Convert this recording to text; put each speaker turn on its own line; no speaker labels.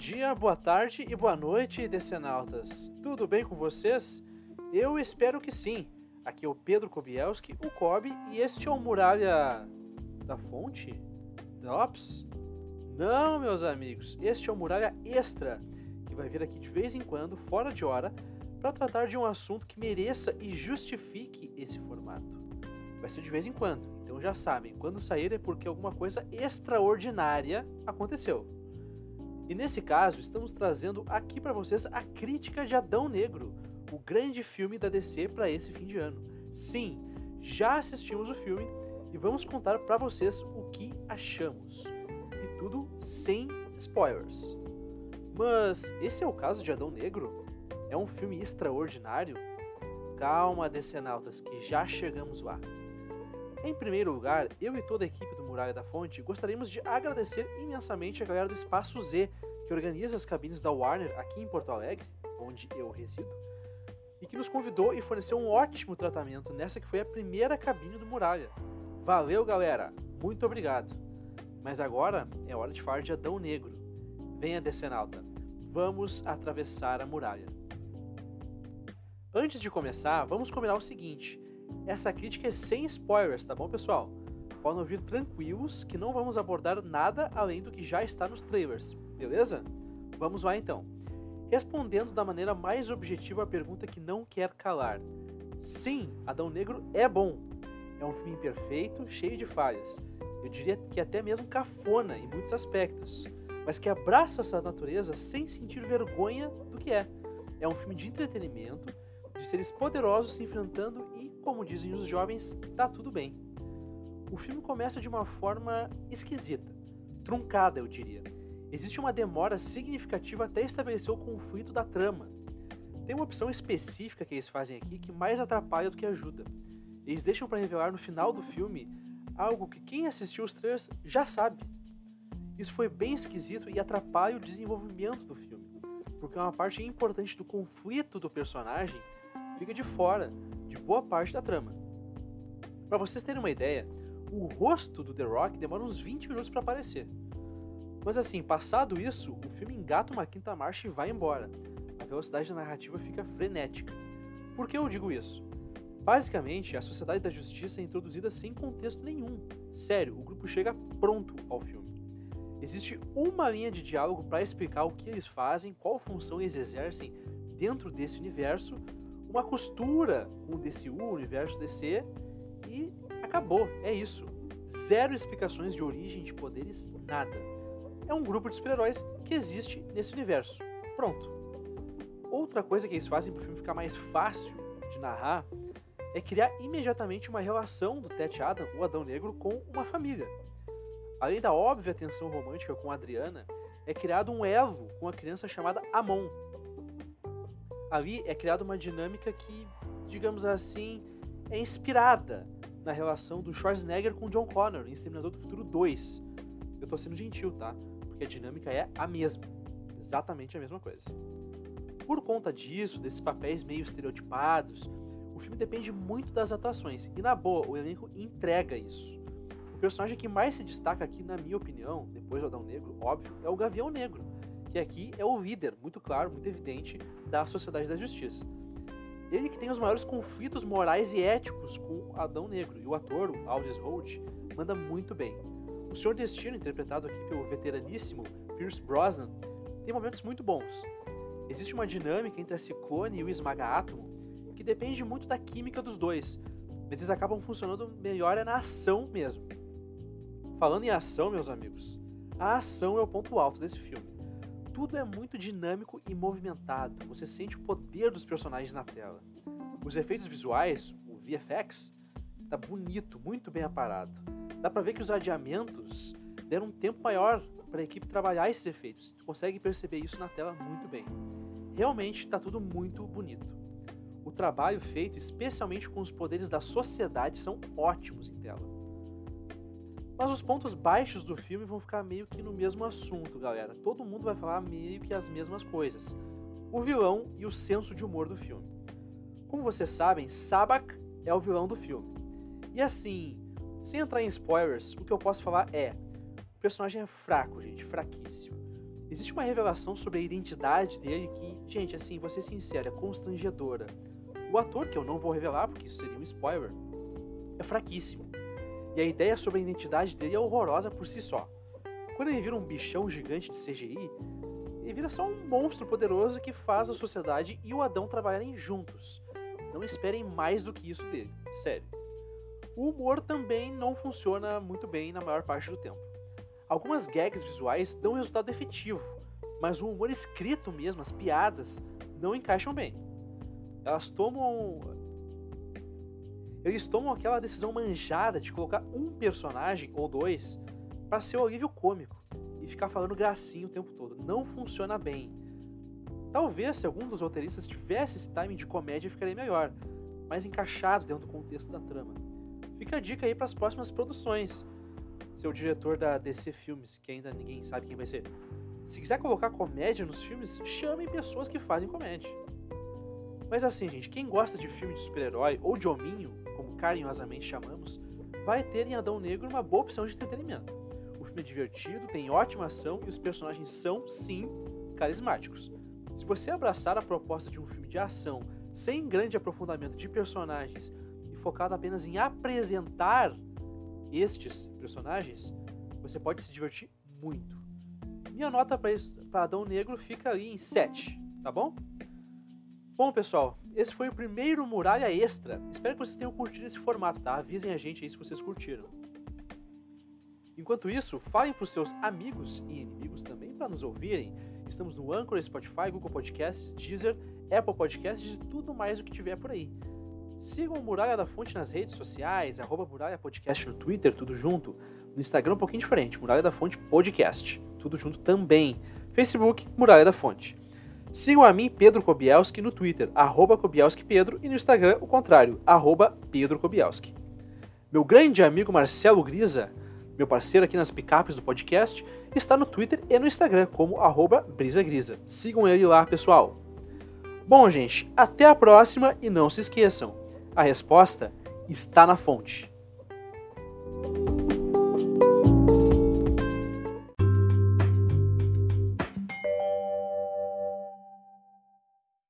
dia, boa tarde e boa noite, decenautas. Tudo bem com vocês? Eu espero que sim. Aqui é o Pedro Kobielski, o Kobe, e este é o Muralha da Fonte? Drops? Não, meus amigos, este é o Muralha Extra, que vai vir aqui de vez em quando, fora de hora, para tratar de um assunto que mereça e justifique esse formato. Vai ser de vez em quando, então já sabem, quando sair é porque alguma coisa extraordinária aconteceu. E nesse caso, estamos trazendo aqui para vocês a crítica de Adão Negro, o grande filme da DC para esse fim de ano. Sim, já assistimos o filme e vamos contar para vocês o que achamos. E tudo sem spoilers. Mas esse é o caso de Adão Negro? É um filme extraordinário? Calma, decenautas, que já chegamos lá. Em primeiro lugar, eu e toda a equipe do Muralha da Fonte gostaríamos de agradecer imensamente a galera do Espaço Z, que organiza as cabines da Warner aqui em Porto Alegre, onde eu resido, e que nos convidou e forneceu um ótimo tratamento nessa que foi a primeira cabine do Muralha. Valeu, galera! Muito obrigado! Mas agora é hora de falar de Adão Negro. Venha, Decenalta, vamos atravessar a muralha. Antes de começar, vamos combinar o seguinte essa crítica é sem spoilers, tá bom, pessoal? Podem ouvir tranquilos que não vamos abordar nada além do que já está nos trailers, beleza? Vamos lá então. Respondendo da maneira mais objetiva a pergunta que não quer calar. Sim, Adão Negro é bom. É um filme imperfeito, cheio de falhas. Eu diria que até mesmo cafona em muitos aspectos, mas que abraça essa natureza sem sentir vergonha do que é. É um filme de entretenimento, de seres poderosos se enfrentando e como dizem os jovens, tá tudo bem. O filme começa de uma forma esquisita, truncada, eu diria. Existe uma demora significativa até estabelecer o conflito da trama. Tem uma opção específica que eles fazem aqui que mais atrapalha do que ajuda. Eles deixam para revelar no final do filme algo que quem assistiu os trailers já sabe. Isso foi bem esquisito e atrapalha o desenvolvimento do filme, porque uma parte importante do conflito do personagem fica de fora de boa parte da trama. Para vocês terem uma ideia, o rosto do The Rock demora uns 20 minutos para aparecer. Mas assim, passado isso, o filme engata uma quinta marcha e vai embora. A velocidade da narrativa fica frenética. Por que eu digo isso? Basicamente, a Sociedade da Justiça é introduzida sem contexto nenhum. Sério, o grupo chega pronto ao filme. Existe uma linha de diálogo para explicar o que eles fazem, qual função eles exercem dentro desse universo, uma costura com o DCU, o universo DC, acabou, é isso. Zero explicações de origem de poderes, nada. É um grupo de super-heróis que existe nesse universo. Pronto. Outra coisa que eles fazem para o filme ficar mais fácil de narrar é criar imediatamente uma relação do Ted Adam, o Adão Negro, com uma família. Além da óbvia tensão romântica com Adriana, é criado um elo com a criança chamada Amon, ali é criada uma dinâmica que, digamos assim, é inspirada na relação do Schwarzenegger com John Connor em Exterminador do Futuro 2. Eu tô sendo gentil, tá? Porque a dinâmica é a mesma. Exatamente a mesma coisa. Por conta disso, desses papéis meio estereotipados, o filme depende muito das atuações. E na boa, o elenco entrega isso. O personagem que mais se destaca aqui, na minha opinião, depois do Adão Negro, óbvio, é o Gavião Negro que aqui é o líder, muito claro, muito evidente, da Sociedade da Justiça. Ele que tem os maiores conflitos morais e éticos com Adão Negro, e o ator, o Aldous Holt, manda muito bem. O Senhor Destino, interpretado aqui pelo veteraníssimo Pierce Brosnan, tem momentos muito bons. Existe uma dinâmica entre a Ciclone e o Esmaga-Átomo que depende muito da química dos dois, mas eles acabam funcionando melhor é na ação mesmo. Falando em ação, meus amigos, a ação é o ponto alto desse filme tudo é muito dinâmico e movimentado. Você sente o poder dos personagens na tela. Os efeitos visuais, o VFX, tá bonito, muito bem aparado. Dá para ver que os adiamentos deram um tempo maior para a equipe trabalhar esses efeitos. Tu consegue perceber isso na tela muito bem. Realmente está tudo muito bonito. O trabalho feito, especialmente com os poderes da sociedade, são ótimos em tela. Mas os pontos baixos do filme vão ficar meio que no mesmo assunto, galera. Todo mundo vai falar meio que as mesmas coisas. O vilão e o senso de humor do filme. Como vocês sabem, Sabak é o vilão do filme. E assim, sem entrar em spoilers, o que eu posso falar é: o personagem é fraco, gente, fraquíssimo. Existe uma revelação sobre a identidade dele que, gente, assim, vou ser sincero, é constrangedora. O ator, que eu não vou revelar porque isso seria um spoiler, é fraquíssimo. E a ideia sobre a identidade dele é horrorosa por si só. Quando ele vira um bichão gigante de CGI, ele vira só um monstro poderoso que faz a sociedade e o Adão trabalharem juntos. Não esperem mais do que isso dele, sério. O humor também não funciona muito bem na maior parte do tempo. Algumas gags visuais dão resultado efetivo, mas o humor escrito mesmo, as piadas, não encaixam bem. Elas tomam. Eles tomam aquela decisão manjada de colocar um personagem ou dois para ser o alívio cômico e ficar falando gracinha o tempo todo. Não funciona bem. Talvez se algum dos roteiristas tivesse esse timing de comédia ficaria melhor, mais encaixado dentro do contexto da trama. Fica a dica aí para as próximas produções. Seu diretor da DC Filmes, que ainda ninguém sabe quem vai ser. Se quiser colocar comédia nos filmes, chamem pessoas que fazem comédia. Mas assim, gente, quem gosta de filme de super-herói ou de hominho, como carinhosamente chamamos, vai ter em Adão Negro uma boa opção de entretenimento. O filme é divertido, tem ótima ação e os personagens são, sim, carismáticos. Se você abraçar a proposta de um filme de ação sem grande aprofundamento de personagens e focado apenas em apresentar estes personagens, você pode se divertir muito. Minha nota para Adão Negro fica aí em 7, tá bom? Bom, pessoal, esse foi o primeiro Muralha Extra. Espero que vocês tenham curtido esse formato, tá? Avisem a gente aí se vocês curtiram. Enquanto isso, falem para os seus amigos e inimigos também para nos ouvirem. Estamos no Anchor, Spotify, Google Podcasts, Deezer, Apple Podcasts e tudo mais o que tiver por aí. Sigam o Muralha da Fonte nas redes sociais, arroba Muralha Podcast no Twitter, tudo junto. No Instagram um pouquinho diferente, Muralha da Fonte Podcast, tudo junto também. Facebook, Muralha da Fonte. Sigam a mim, Pedro Kobielski, no Twitter, arroba Kobielski Pedro, e no Instagram o contrário, arroba Pedro Kobielski. Meu grande amigo Marcelo Grisa meu parceiro aqui nas picapes do podcast, está no Twitter e no Instagram como brisagrisa. Sigam ele lá, pessoal. Bom, gente, até a próxima e não se esqueçam, a resposta está na fonte.